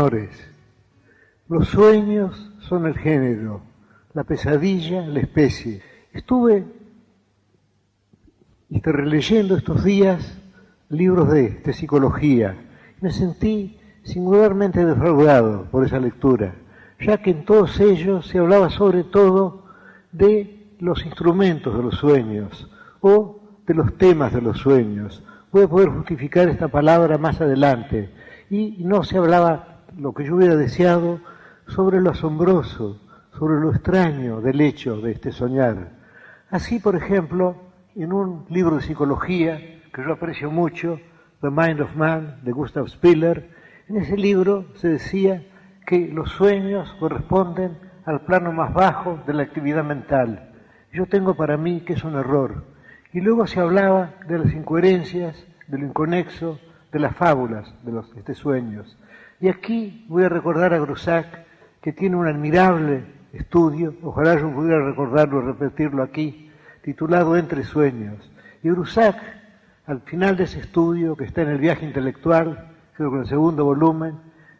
Señores, los sueños son el género, la pesadilla la especie. Estuve releyendo estos días libros de, de psicología me sentí singularmente defraudado por esa lectura, ya que en todos ellos se hablaba sobre todo de los instrumentos de los sueños o de los temas de los sueños. Voy a poder justificar esta palabra más adelante y no se hablaba lo que yo hubiera deseado sobre lo asombroso, sobre lo extraño del hecho de este soñar. Así, por ejemplo, en un libro de psicología que yo aprecio mucho, The Mind of Man, de Gustav Spiller, en ese libro se decía que los sueños corresponden al plano más bajo de la actividad mental. Yo tengo para mí que es un error. Y luego se hablaba de las incoherencias, de lo inconexo, de las fábulas de los este, sueños. Y aquí voy a recordar a Grusac, que tiene un admirable estudio, ojalá yo pudiera recordarlo y repetirlo aquí, titulado Entre Sueños. Y Grusac, al final de ese estudio, que está en el viaje intelectual, creo que en el segundo volumen,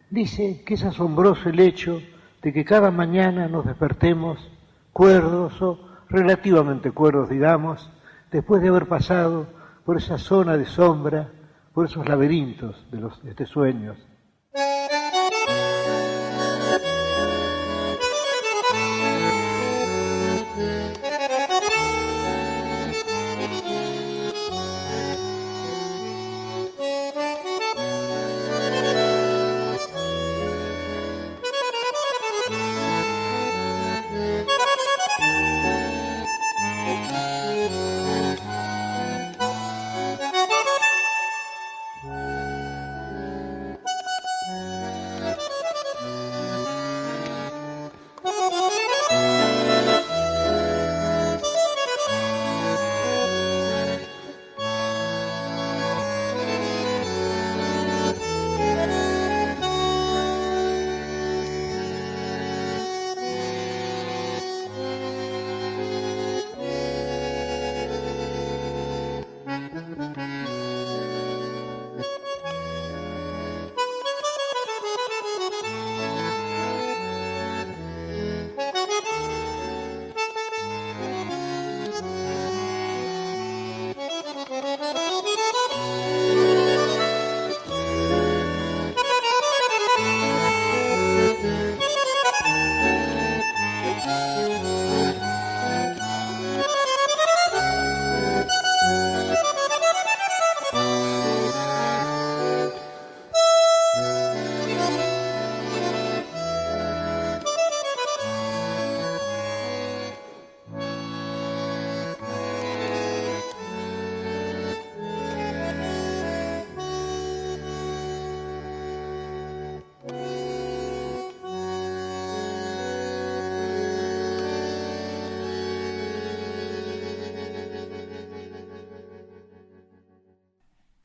dice que es asombroso el hecho de que cada mañana nos despertemos cuerdos o relativamente cuerdos, digamos, después de haber pasado por esa zona de sombra por esos laberintos de los sueños.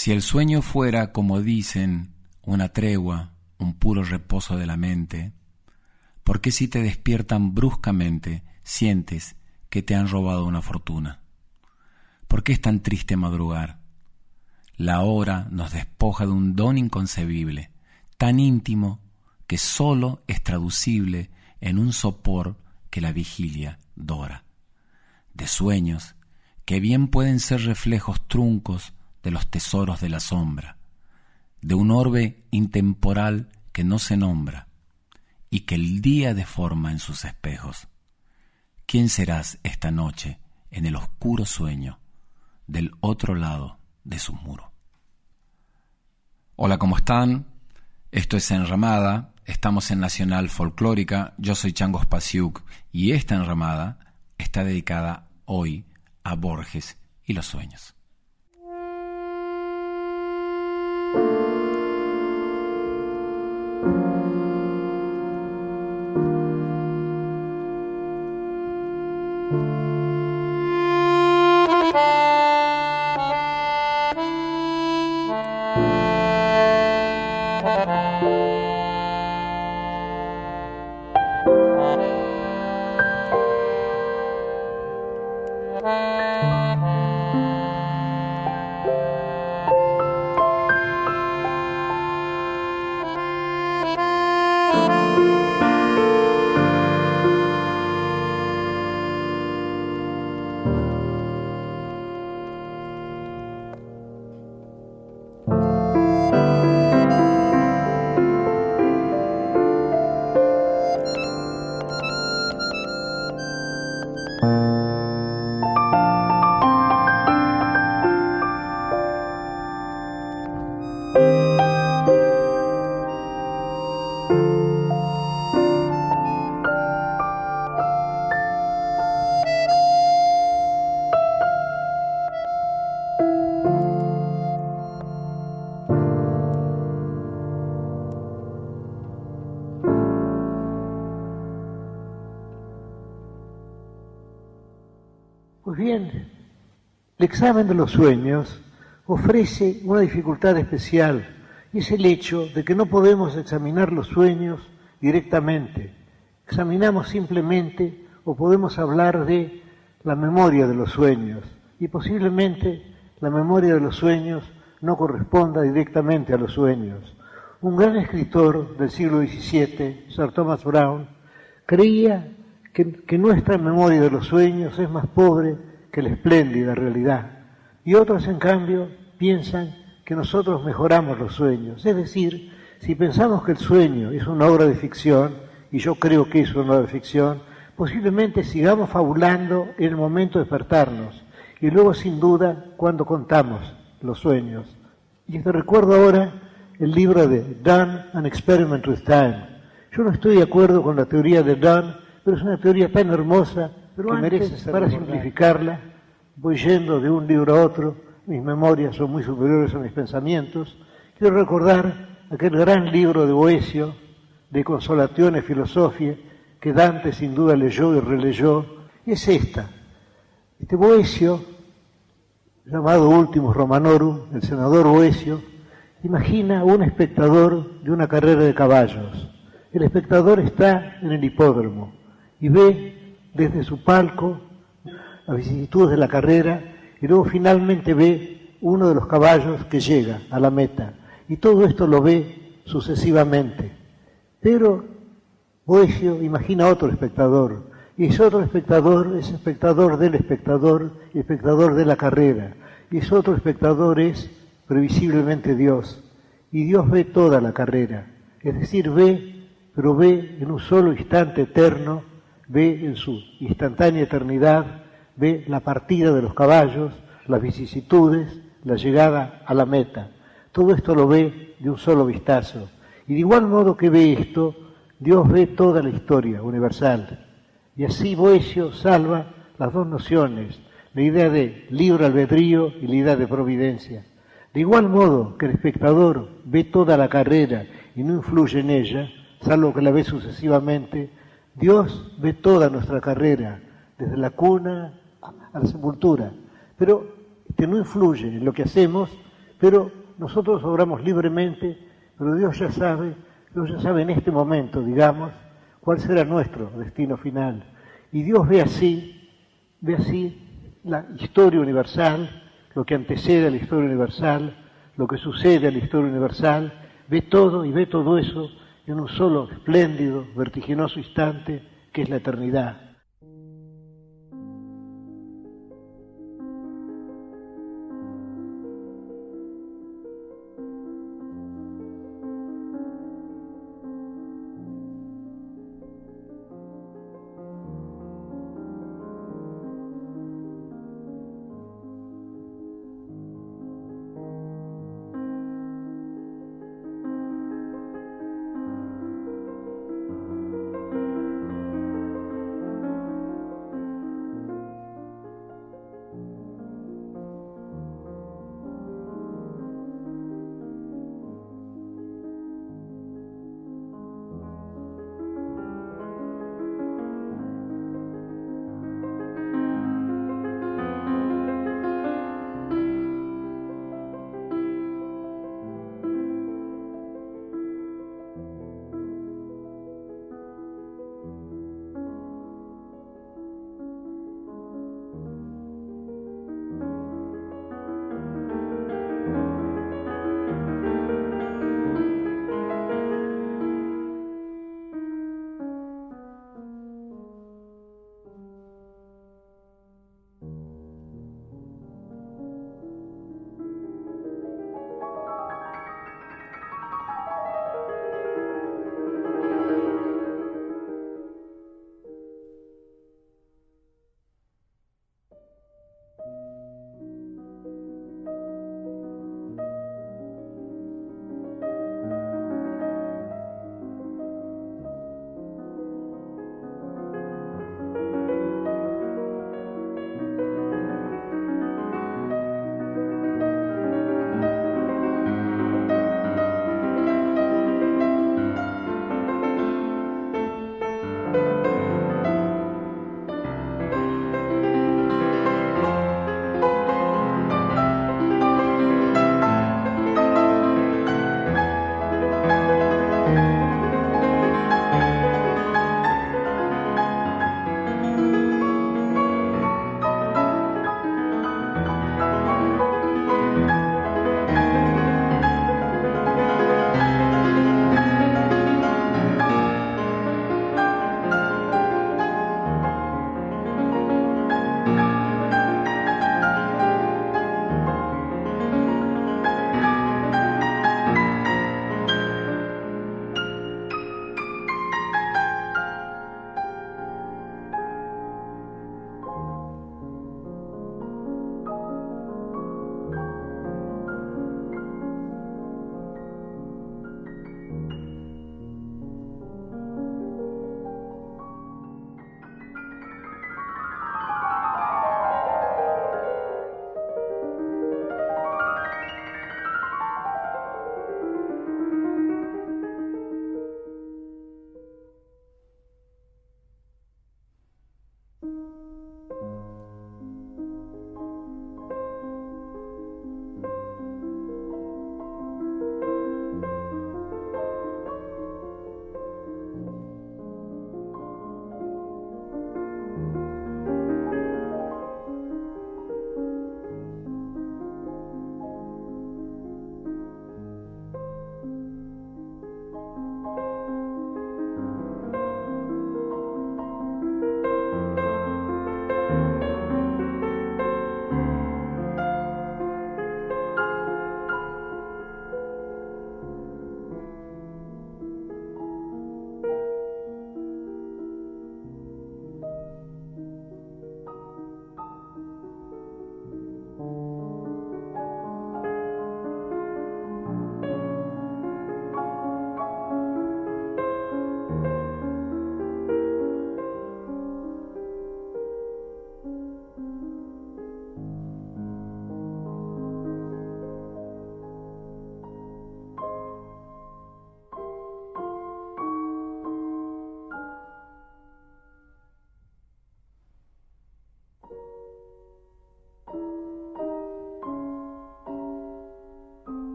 Si el sueño fuera, como dicen, una tregua, un puro reposo de la mente? ¿Por qué si te despiertan bruscamente sientes que te han robado una fortuna? ¿Por qué es tan triste madrugar? La hora nos despoja de un don inconcebible, tan íntimo que sólo es traducible en un sopor que la vigilia dora, de sueños que bien pueden ser reflejos truncos de los tesoros de la sombra, de un orbe intemporal que no se nombra y que el día deforma en sus espejos. ¿Quién serás esta noche en el oscuro sueño del otro lado de su muro? Hola, ¿cómo están? Esto es Enramada, estamos en Nacional Folclórica, yo soy Changos Pasiuk y esta enramada está dedicada hoy a Borges y los sueños. Examen de los sueños ofrece una dificultad especial y es el hecho de que no podemos examinar los sueños directamente. Examinamos simplemente o podemos hablar de la memoria de los sueños y posiblemente la memoria de los sueños no corresponda directamente a los sueños. Un gran escritor del siglo XVII, Sir Thomas Brown, creía que, que nuestra memoria de los sueños es más pobre que la espléndida realidad. Y otros, en cambio, piensan que nosotros mejoramos los sueños. Es decir, si pensamos que el sueño es una obra de ficción, y yo creo que es una obra de ficción, posiblemente sigamos fabulando en el momento de despertarnos, y luego sin duda cuando contamos los sueños. Y te recuerdo ahora el libro de Done, An Experiment with Time. Yo no estoy de acuerdo con la teoría de Dunn, pero es una teoría tan hermosa pero merece Para simplificarla, voy yendo de un libro a otro, mis memorias son muy superiores a mis pensamientos. Quiero recordar aquel gran libro de Boesio, de Consolaciones Filosofie, que Dante sin duda leyó y releyó, y es esta. Este Boesio, llamado Último Romanorum, el senador Boesio, imagina un espectador de una carrera de caballos. El espectador está en el hipódromo y ve desde su palco las vicisitudes de la carrera y luego finalmente ve uno de los caballos que llega a la meta. Y todo esto lo ve sucesivamente. Pero Boesio imagina otro espectador, y ese otro espectador es espectador del espectador espectador de la carrera. Y ese otro espectador es previsiblemente Dios. Y Dios ve toda la carrera. Es decir, ve, pero ve en un solo instante eterno ve en su instantánea eternidad, ve la partida de los caballos, las vicisitudes, la llegada a la meta. Todo esto lo ve de un solo vistazo. Y de igual modo que ve esto, Dios ve toda la historia universal. Y así Boesio salva las dos nociones, la idea de libre albedrío y la idea de providencia. De igual modo que el espectador ve toda la carrera y no influye en ella, salvo que la ve sucesivamente, Dios ve toda nuestra carrera, desde la cuna a la sepultura, pero que no influye en lo que hacemos, pero nosotros obramos libremente, pero Dios ya sabe Dios ya sabe en este momento, digamos, cuál será nuestro destino final. Y Dios ve así, ve así la historia universal, lo que antecede a la historia universal, lo que sucede a la historia universal, ve todo y ve todo eso en un solo espléndido, vertiginoso instante que es la eternidad.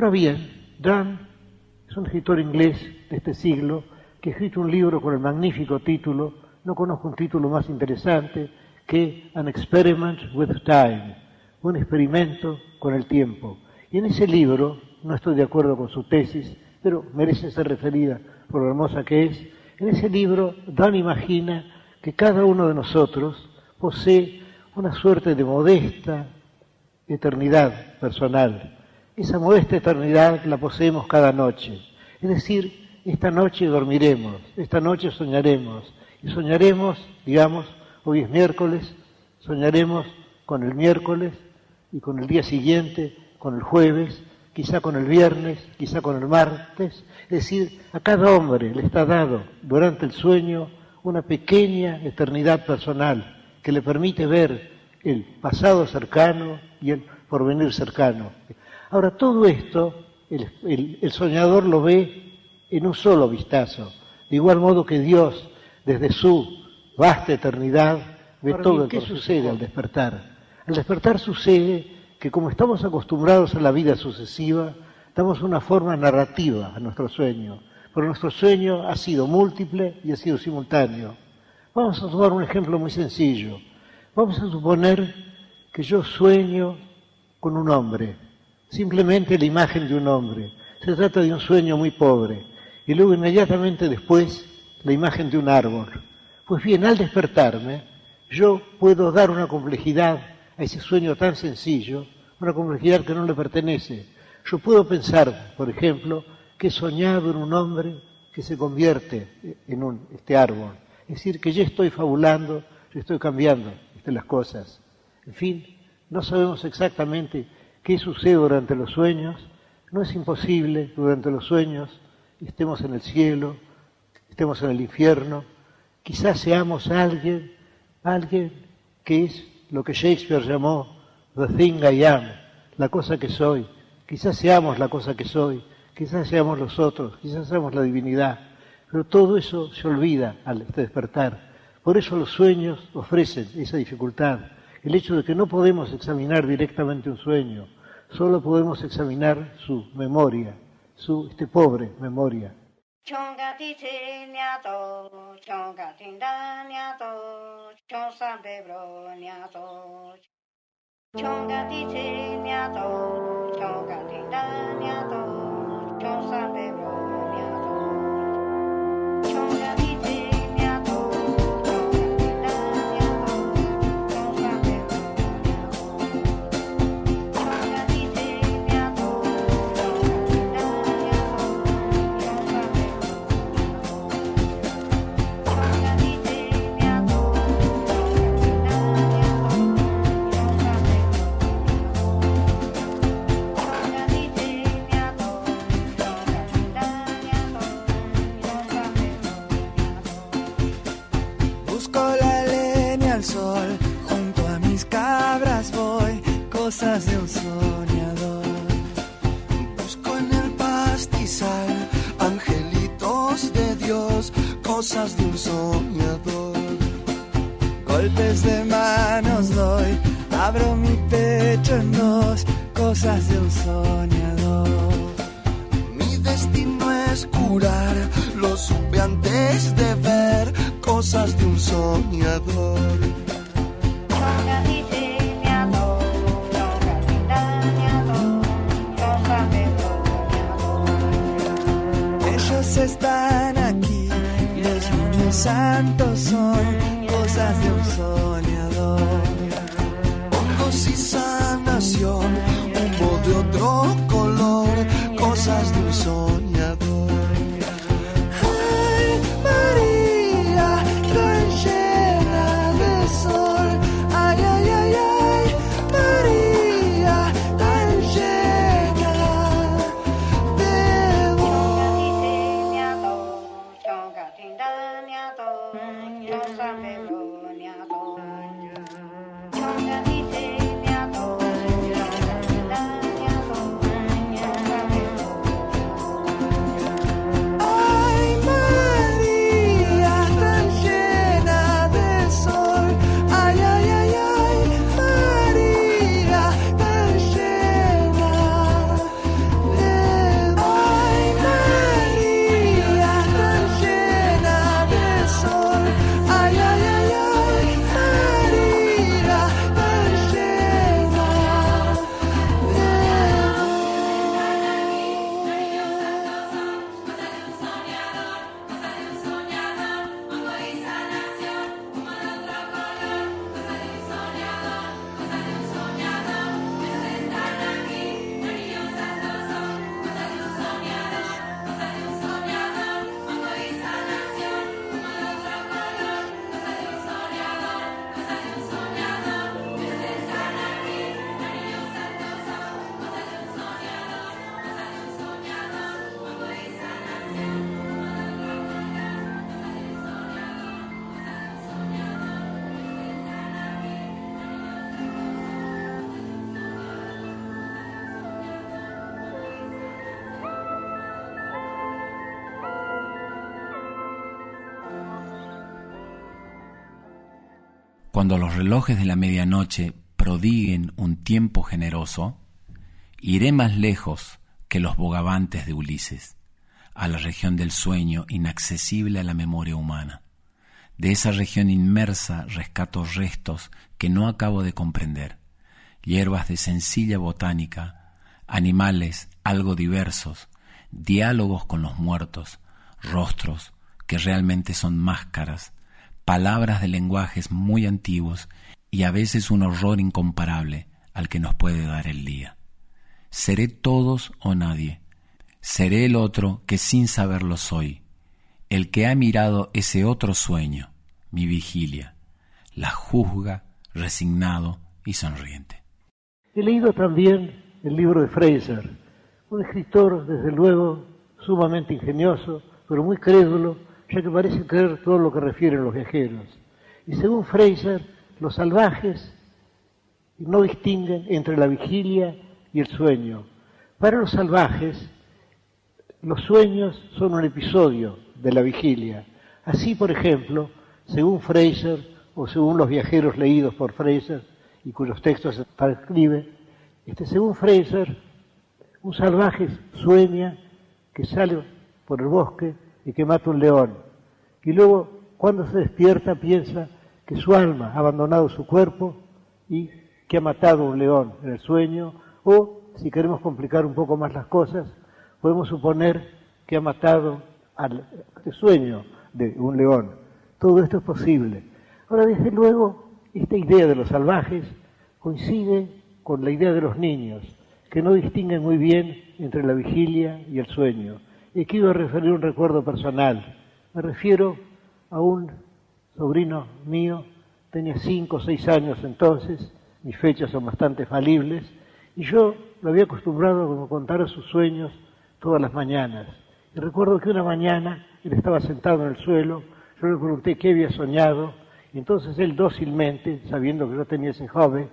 Ahora bien, Donne es un escritor inglés de este siglo que ha escrito un libro con el magnífico título, no conozco un título más interesante, que An Experiment with Time, un experimento con el tiempo. Y en ese libro, no estoy de acuerdo con su tesis, pero merece ser referida por lo hermosa que es, en ese libro Dan imagina que cada uno de nosotros posee una suerte de modesta eternidad personal. Esa modesta eternidad la poseemos cada noche. Es decir, esta noche dormiremos, esta noche soñaremos. Y soñaremos, digamos, hoy es miércoles, soñaremos con el miércoles y con el día siguiente, con el jueves, quizá con el viernes, quizá con el martes. Es decir, a cada hombre le está dado durante el sueño una pequeña eternidad personal que le permite ver el pasado cercano y el porvenir cercano. Ahora, todo esto el, soñador lo ve en un solo vistazo, de igual modo que Dios, desde su vasta eternidad, ve todo lo que sucede al despertar. Al despertar sucede que como estamos acostumbrados a la vida sucesiva, damos una forma narrativa a nuestro sueño, pero nuestro sueño ha sido múltiple y ha sido simultáneo. Vamos a tomar un ejemplo muy sencillo. Vamos a suponer que yo sueño con un hombre, simplemente la imagen de un hombre. Se trata de un sueño muy pobre. Y luego inmediatamente después la imagen de un árbol. Pues bien, al despertarme, yo puedo dar una complejidad a ese sueño tan sencillo, una complejidad que no le pertenece. Yo puedo pensar, por ejemplo, que he soñado en un hombre que se convierte en un, este árbol. Es decir, que yo estoy fabulando, yo estoy cambiando de las cosas. En fin, no sabemos exactamente qué sucede durante los sueños. No es imposible durante los sueños estemos en el cielo, estemos en el infierno. Quizás seamos alguien, alguien que es lo que Shakespeare llamó the thing I am, la cosa que soy. Quizás seamos la cosa que soy, quizás seamos los otros, quizás seamos la divinidad. Pero todo eso se olvida al despertar. Por eso los sueños ofrecen esa dificultad. El hecho de que no podemos examinar directamente un sueño, solo podemos examinar su memoria, su este pobre memoria. De un soñador. Busco en el pastizal angelitos de Dios, cosas de un soñador. Golpes de manos doy, abro mi pecho en dos, cosas de un soñador. Mi destino es curar, lo supe antes de ver, cosas de un soñador. Santos son cosas de un soñador. Hongos y sanación, humo de otro color, cosas de un soñador. Cuando los relojes de la medianoche prodiguen un tiempo generoso, iré más lejos que los bogavantes de Ulises, a la región del sueño inaccesible a la memoria humana. De esa región inmersa rescato restos que no acabo de comprender, hierbas de sencilla botánica, animales algo diversos, diálogos con los muertos, rostros que realmente son máscaras, palabras de lenguajes muy antiguos y a veces un horror incomparable al que nos puede dar el día. Seré todos o nadie, seré el otro que sin saberlo soy, el que ha mirado ese otro sueño, mi vigilia, la juzga resignado y sonriente. He leído también el libro de Fraser, un escritor, desde luego, sumamente ingenioso, pero muy crédulo, ya que parece creer todo lo que refieren los viajeros. Y según Fraser, los salvajes no distinguen entre la vigilia y el sueño. Para los salvajes, los sueños son un episodio de la vigilia. Así, por ejemplo, según Fraser, o según los viajeros leídos por Fraser, y cuyos textos transcribe, este, según Fraser, un salvaje sueña que sale por el bosque y que mata un león. Y luego, cuando se despierta, piensa que su alma ha abandonado su cuerpo y que ha matado un león en el sueño, o, si queremos complicar un poco más las cosas, podemos suponer que ha matado al sueño de un león. Todo esto es posible. Ahora, desde luego, esta idea de los salvajes coincide con la idea de los niños, que no distinguen muy bien entre la vigilia y el sueño. Y aquí voy a referir un recuerdo personal. Me refiero a un sobrino mío, tenía cinco o seis años entonces, mis fechas son bastante falibles, y yo lo había acostumbrado a contar sus sueños todas las mañanas. Y recuerdo que una mañana él estaba sentado en el suelo, yo le pregunté qué había soñado, y entonces él dócilmente, sabiendo que yo tenía ese joven,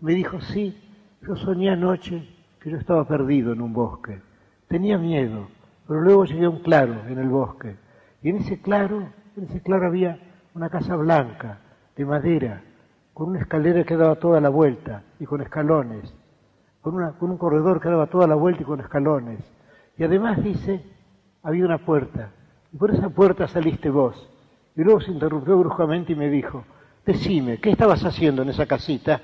me dijo, sí, yo soñé anoche que yo estaba perdido en un bosque. Tenía miedo, pero luego llegué a un claro en el bosque. Y en ese claro, en ese claro había una casa blanca, de madera, con una escalera que daba toda la vuelta y con escalones, con, con un corredor que daba toda la vuelta y con escalones. Y además dice, había una puerta, y por esa puerta saliste vos. Y luego se interrumpió bruscamente y me dijo, decime, ¿qué estabas haciendo en esa casita?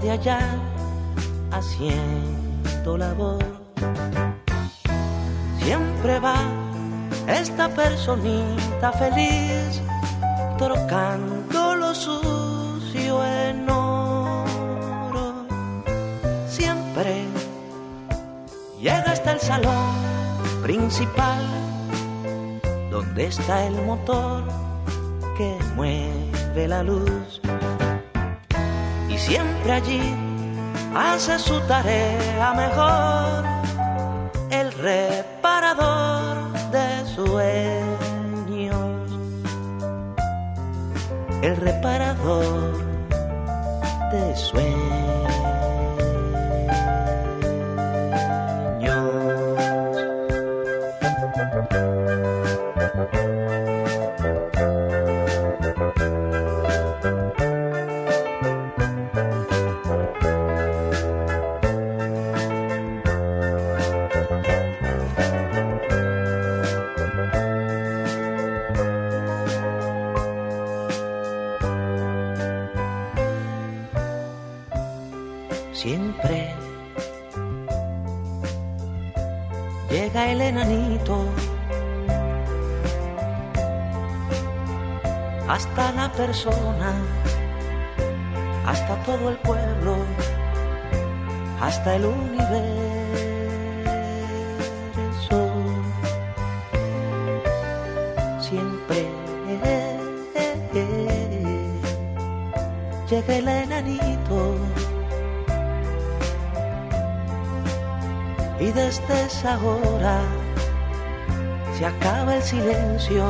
De allá haciendo labor. Siempre va esta personita feliz, trocando lo sucio en oro. Siempre llega hasta el salón principal, donde está el motor que mueve la luz siempre allí hace su tarea mejor el reparador de sueños, el reparador de sueños. Persona, hasta todo el pueblo, hasta el universo. Siempre llega el enanito y desde esa hora se acaba el silencio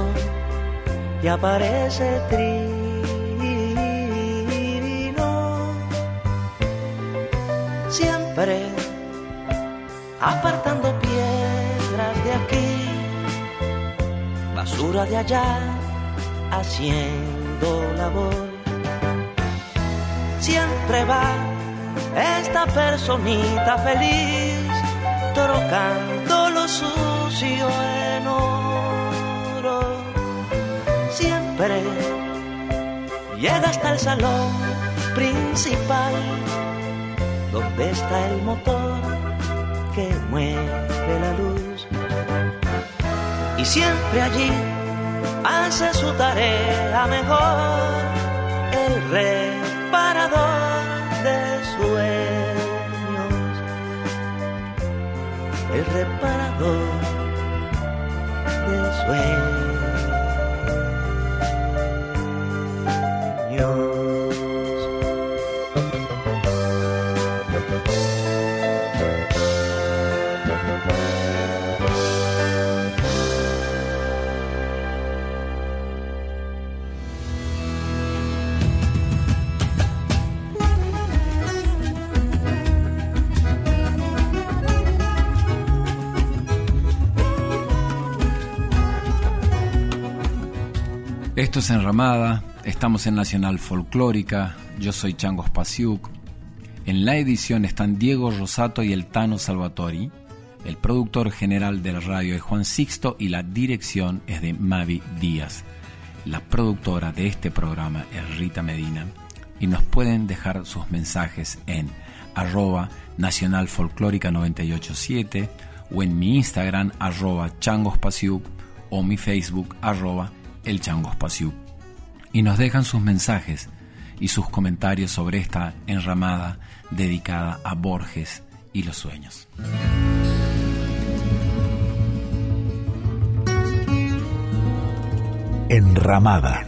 y aparece el Siempre apartando piedras de aquí, basura de allá, haciendo labor. Siempre va esta personita feliz trocando lo sucio en oro. Siempre llega hasta el salón principal, donde está el motor que mueve la luz. Y siempre allí hace su tarea mejor el reparador de sueños el reparador de sueños. Esto es Enramada, estamos en Nacional Folclórica, yo soy Chango Spasiuk. En la edición están Diego Rosato y el Tano Salvatori. El productor general de la radio es Juan Sixto y la dirección es de Mavi Díaz. La productora de este programa es Rita Medina. Y nos pueden dejar sus mensajes en arroba Nacional Folclórica 987 o en mi Instagram arroba Changospasiuk o mi Facebook arroba el Chango Espacio y nos dejan sus mensajes y sus comentarios sobre esta enramada dedicada a Borges y los sueños. Enramada,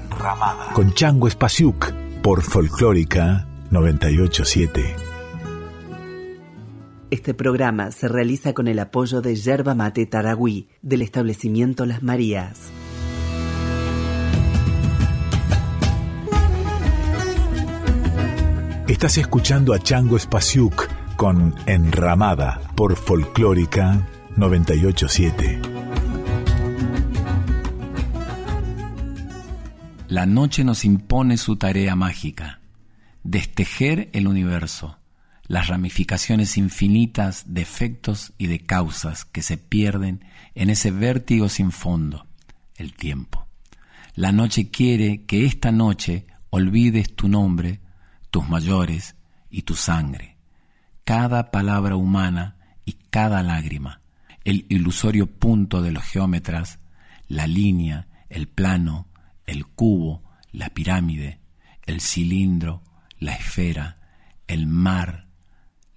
con Chango Espasiuk por Folclórica 987. Este programa se realiza con el apoyo de Yerba Mate Taragüí del establecimiento Las Marías. Estás escuchando a Chango Spasiuk con Enramada por Folclórica 987. La noche nos impone su tarea mágica, destejer el universo, las ramificaciones infinitas de efectos y de causas que se pierden en ese vértigo sin fondo, el tiempo. La noche quiere que esta noche olvides tu nombre tus mayores y tu sangre, cada palabra humana y cada lágrima, el ilusorio punto de los geómetras, la línea, el plano, el cubo, la pirámide, el cilindro, la esfera, el mar,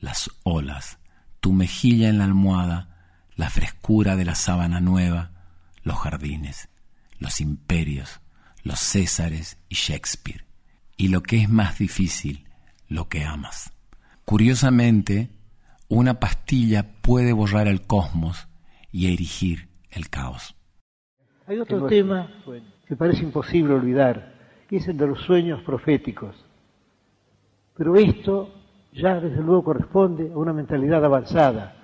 las olas, tu mejilla en la almohada, la frescura de la sábana nueva, los jardines, los imperios, los Césares y Shakespeare y lo que es más difícil, lo que amas. Curiosamente, una pastilla puede borrar el cosmos y erigir el caos. Hay otro tema que parece imposible olvidar, y es el de los sueños proféticos. Pero esto ya desde luego corresponde a una mentalidad avanzada,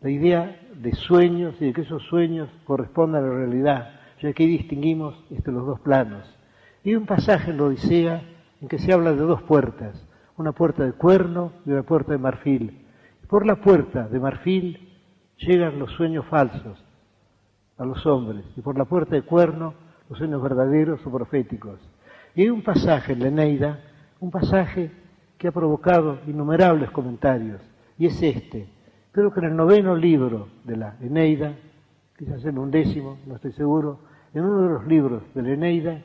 la idea de sueños y de que esos sueños correspondan a la realidad, ya que ahí distinguimos este, los dos planos. Y hay un pasaje en la Odisea en que se habla de dos puertas, una puerta de cuerno y una puerta de marfil. Por la puerta de marfil llegan los sueños falsos a los hombres y por la puerta de cuerno los sueños verdaderos o proféticos. Y hay un pasaje en la Eneida, un pasaje que ha provocado innumerables comentarios, y es este. Creo que en el noveno libro de la Eneida, quizás en un décimo, no estoy seguro, en uno de los libros de la Eneida,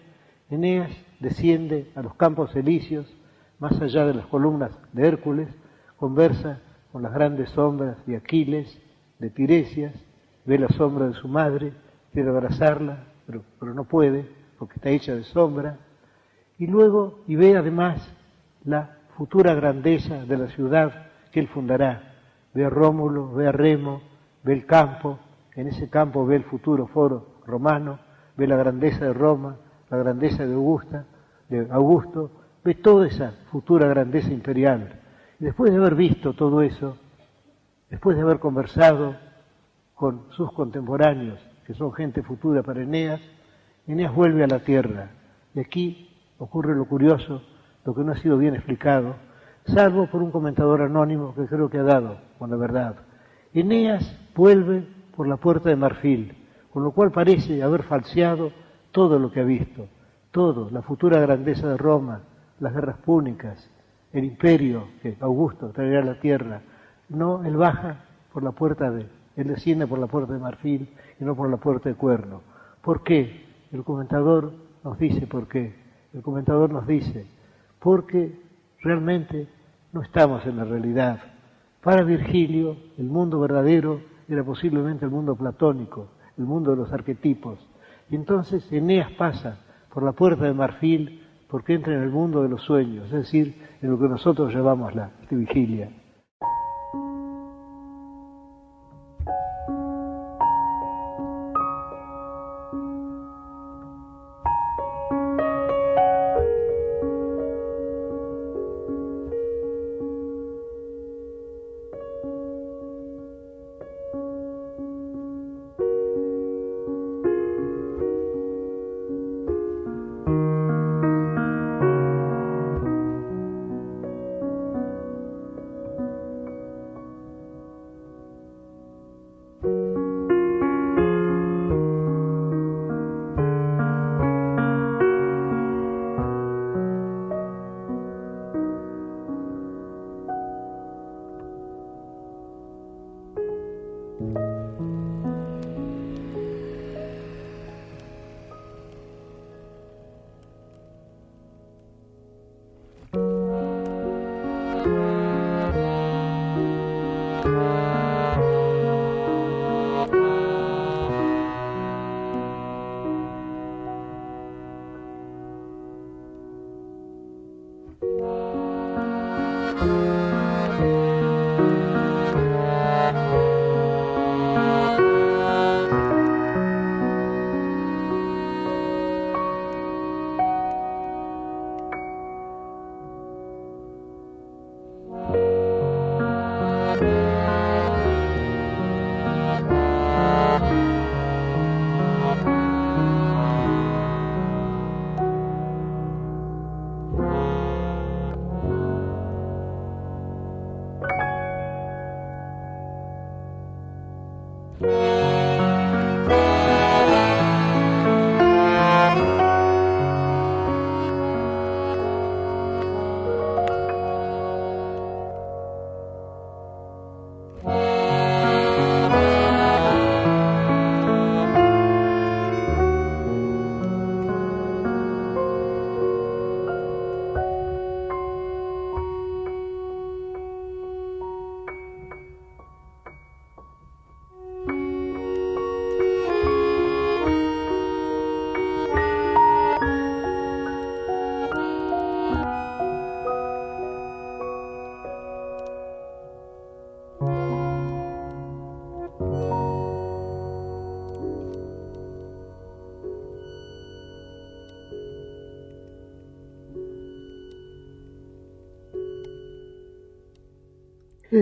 Eneas desciende a los campos elíseos, más allá de las columnas de Hércules, conversa con las grandes sombras de Aquiles, de Tiresias, ve la sombra de su madre, quiere abrazarla, pero, no puede, porque está hecha de sombra, y luego, y ve además la futura grandeza de la ciudad que él fundará. Ve a Rómulo, ve a Remo, ve el campo, en ese campo ve el futuro foro romano, ve la grandeza de Roma, la grandeza de Augusta, de Augusto, ve toda esa futura grandeza imperial. Después de haber visto todo eso, después de haber conversado con sus contemporáneos, que son gente futura para Eneas, Eneas vuelve a la tierra. Y aquí ocurre lo curioso, lo que no ha sido bien explicado, salvo por un comentador anónimo que creo que ha dado con la verdad. Eneas vuelve por la puerta de marfil, con lo cual parece haber falseado todo lo que ha visto, todo, la futura grandeza de Roma, las guerras púnicas, el imperio que Augusto traerá a la tierra. No, él baja por la puerta de, él desciende por la puerta de marfil y no por la puerta de cuerno. ¿Por qué? El comentador nos dice por qué. El comentador nos dice, porque realmente no estamos en la realidad. Para Virgilio, el mundo verdadero era posiblemente el mundo platónico, el mundo de los arquetipos. Y entonces Eneas pasa por la puerta de marfil porque entra en el mundo de los sueños, es decir, en lo que nosotros llamamos la vigilia.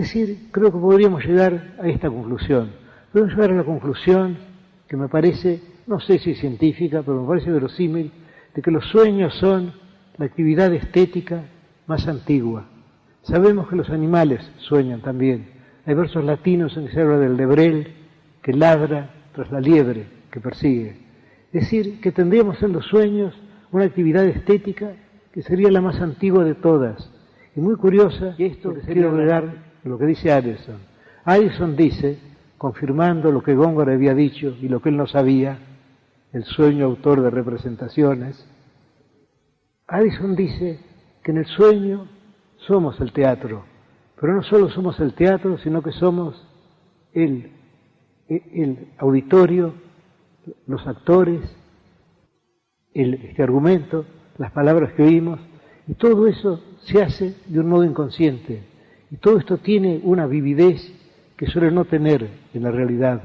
Decir, creo que podríamos llegar a esta conclusión. Podemos llegar a la conclusión que me parece, no sé si científica, pero me parece verosímil, de que los sueños son la actividad estética más antigua. Sabemos que los animales sueñan también. Hay versos latinos en que se habla del lebrel que ladra tras la liebre que persigue. Es decir, que tendríamos en los sueños una actividad estética que sería la más antigua de todas y muy curiosa, y esto quiero agregar lo que dice Addison. Addison dice, confirmando lo que Góngora había dicho y lo que él no sabía, el sueño autor de representaciones, Addison dice que en el sueño somos el teatro, pero no solo somos el teatro, sino que somos el, el auditorio, los actores, el, este argumento, las palabras que oímos, y todo eso se hace de un modo inconsciente. Y todo esto tiene una vividez que suele no tener en la realidad.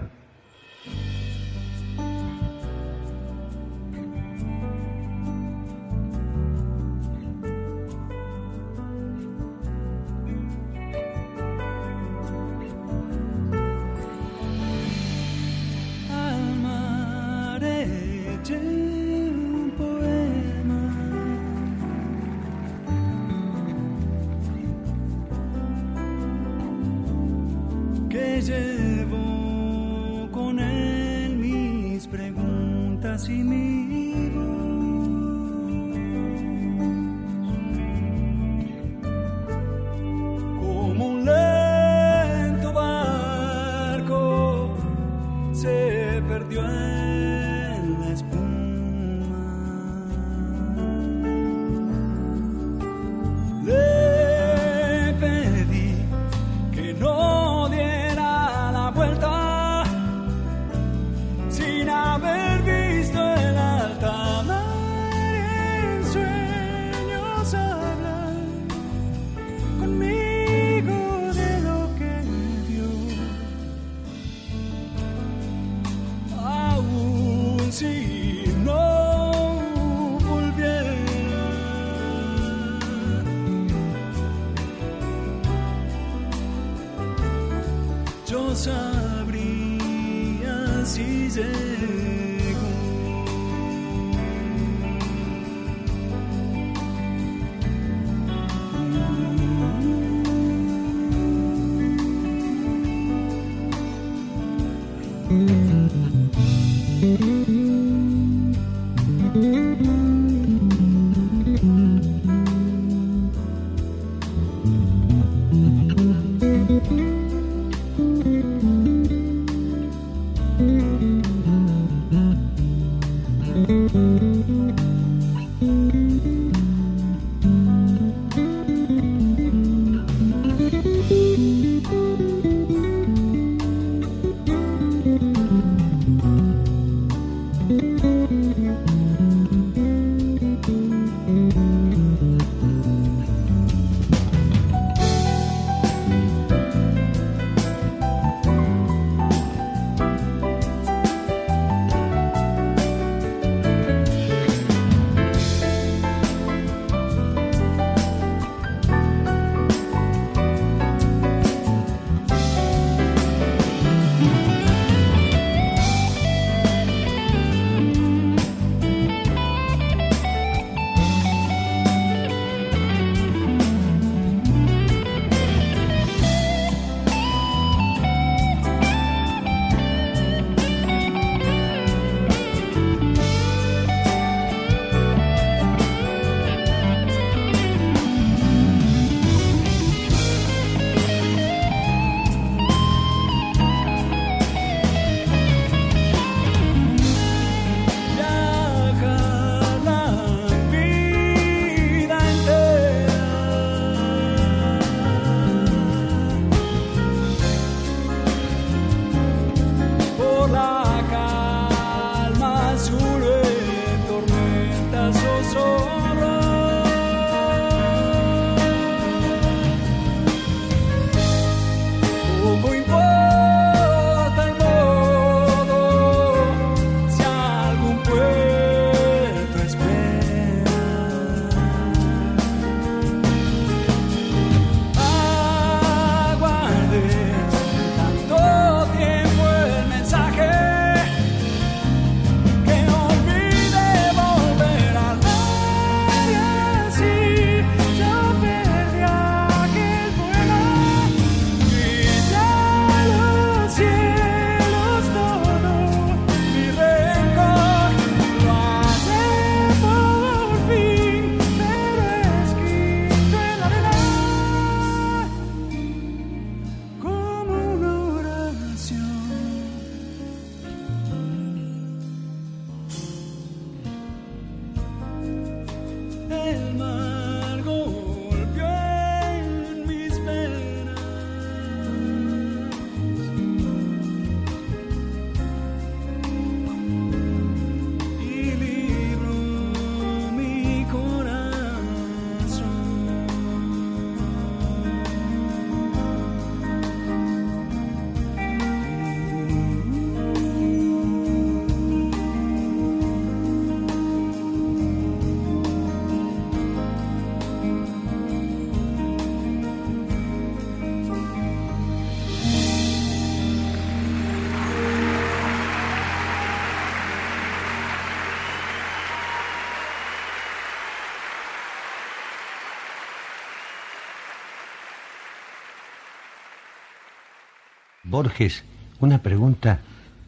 Borges, una pregunta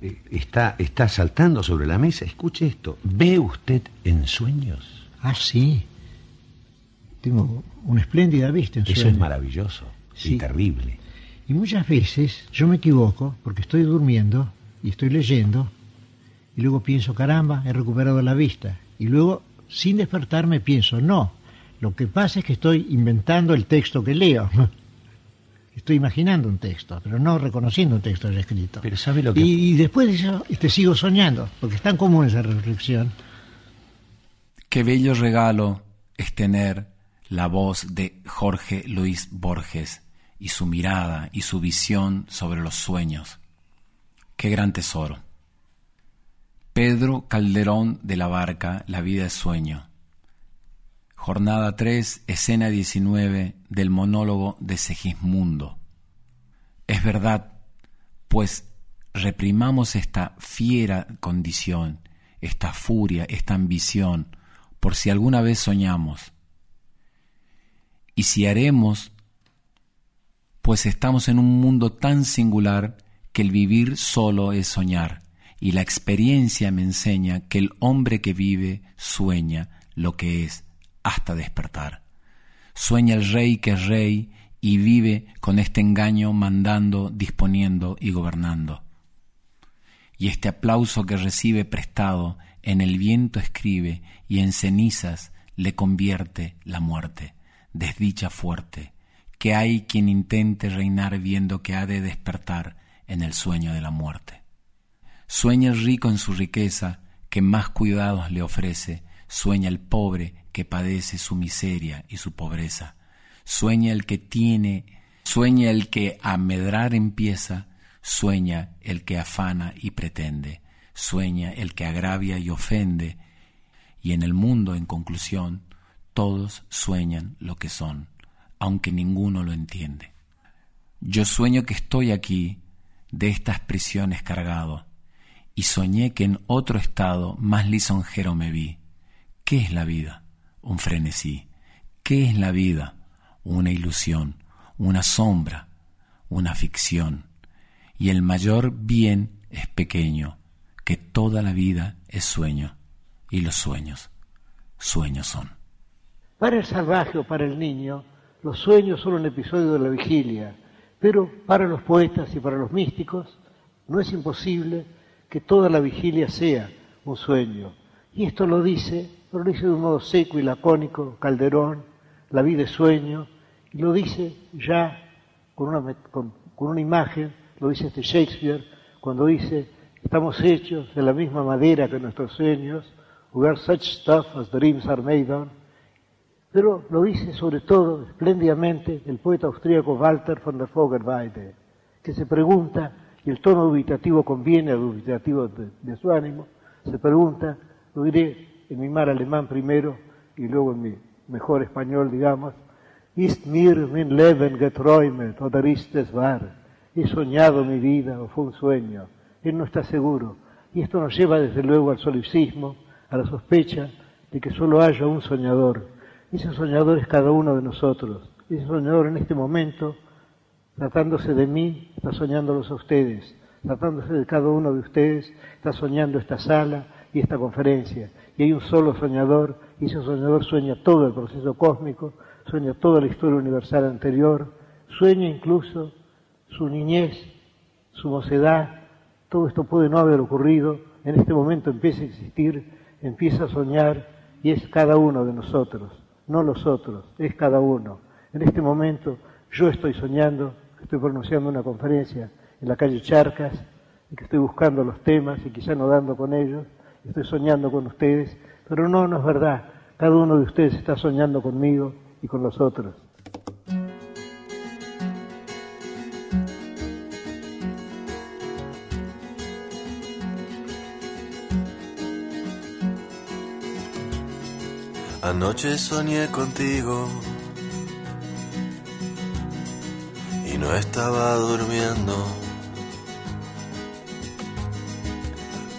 eh, está, está saltando sobre la mesa. Escuche esto. ¿Ve usted en sueños? Ah, sí. Tengo una espléndida vista en Eso es maravilloso y terrible. Y muchas veces yo me equivoco porque estoy durmiendo y estoy leyendo y luego pienso, caramba, he recuperado la vista. Y luego, sin despertarme, pienso, no, lo que pasa es que estoy inventando el texto que leo. estoy imaginando un texto, pero no reconociendo un texto ya escrito. Pero sabe lo que... Y, después de eso te sigo soñando, porque es tan común esa reflexión. Qué bello regalo es tener la voz de Jorge Luis Borges y su mirada y su visión sobre los sueños. Qué gran tesoro. Pedro Calderón de la Barca, La vida es sueño. Jornada 3, escena 19 del monólogo de Segismundo. Es verdad, pues reprimamos esta fiera condición, esta furia, esta ambición, por si alguna vez soñamos. Y si haremos, pues estamos en un mundo tan singular que el vivir solo es soñar, y la experiencia me enseña que el hombre que vive sueña lo que es hasta despertar. Sueña el rey que es rey y vive con este engaño mandando, disponiendo y gobernando. Y este aplauso que recibe prestado en el viento escribe y en cenizas le convierte la muerte, desdicha fuerte, que hay quien intente reinar viendo que ha de despertar en el sueño de la muerte. Sueña el rico en su riqueza, que más cuidados le ofrece, sueña el pobre que padece su miseria y su pobreza. Sueña el que tiene, sueña el que a medrar empieza, sueña el que afana y pretende, sueña el que agravia y ofende, y en el mundo, en conclusión, todos sueñan lo que son, aunque ninguno lo entiende. Yo sueño que estoy aquí, de estas prisiones cargado, y soñé que en otro estado más lisonjero me vi. ¿Qué es la vida? un frenesí. ¿Qué es la vida? Una ilusión, una sombra, una ficción. Y el mayor bien es pequeño, que toda la vida es sueño, y los sueños, sueños son. Para el salvaje o para el niño, los sueños son un episodio de la vigilia, pero para los poetas y para los místicos no es imposible que toda la vigilia sea un sueño. Y esto lo dice pero lo dice de un modo seco y lacónico Calderón, la vida es sueño, y lo dice ya con una, con, una imagen, lo dice este Shakespeare, cuando dice, estamos hechos de la misma madera que nuestros sueños, we are such stuff as dreams are made on, pero lo dice sobre todo espléndidamente el poeta austríaco Walter von der Vogelweide, que se pregunta, y el tono dubitativo conviene al dubitativo de, de su ánimo, se pregunta, lo diré en mi mar alemán primero y luego en mi mejor español, digamos, Ist mir mein Leben geträumet oder ist es wahr? He soñado mi vida o fue un sueño. Él no está seguro. Y esto nos lleva desde luego al solipsismo, a la sospecha de que solo haya un soñador. Ese soñador es cada uno de nosotros. Ese soñador en este momento, tratándose de mí, está soñándolos a ustedes. Tratándose de cada uno de ustedes, está soñando esta sala y esta conferencia y hay un solo soñador, y ese soñador sueña todo el proceso cósmico, sueña toda la historia universal anterior, sueña incluso su niñez, su mocedad, todo esto puede no haber ocurrido, en este momento empieza a existir, empieza a soñar, y es cada uno de nosotros. no los otros, es cada uno. En este momento yo estoy soñando, estoy pronunciando una conferencia en la calle Charcas, y que estoy buscando los temas y quizá no dando con ellos, estoy soñando con ustedes, pero no, no es verdad. Cada uno de ustedes está soñando conmigo y con los otros. Anoche soñé contigo y no estaba durmiendo.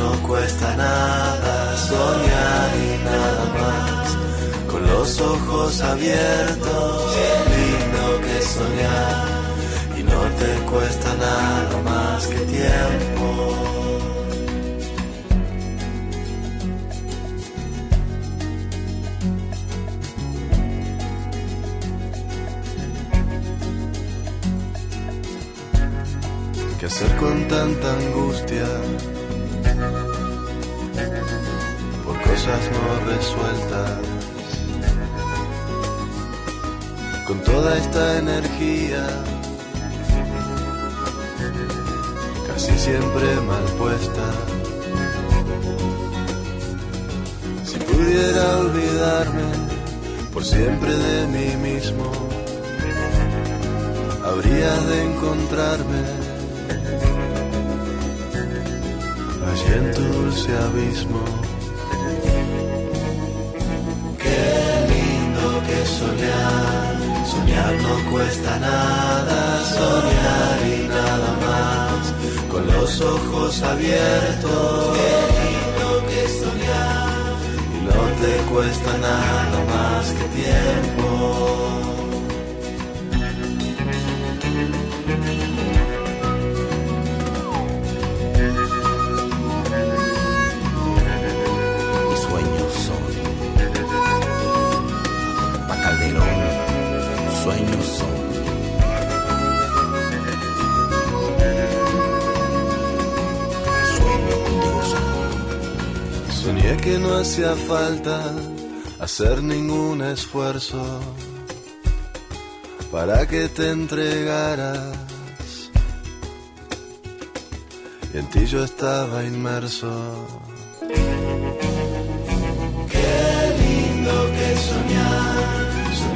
No cuesta nada, soñar y nada más, con los ojos abiertos. Qué lindo que soñar, y no te cuesta nada más que tiempo. hacer con tanta angustia cosas no resueltas. Con toda esta energía, casi siempre mal puesta. Si pudiera olvidarme por siempre de mí mismo, habría de encontrarme allí en tu dulce abismo. Soñar no cuesta nada, soñar y nada más, con los ojos abiertos. Qué lindo que soñar, y no te cuesta nada más que tiempo. Que no hacía falta hacer ningún esfuerzo para que te entregaras. Y en ti yo estaba inmerso. Qué lindo que soñar,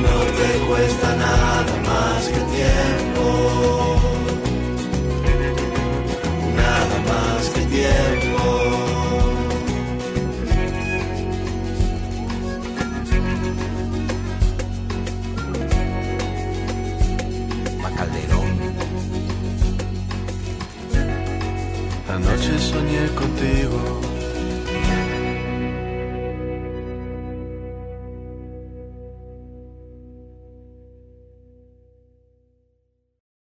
No te cuesta nada más que tiempo. Nada más que tiempo. Anoche soñé contigo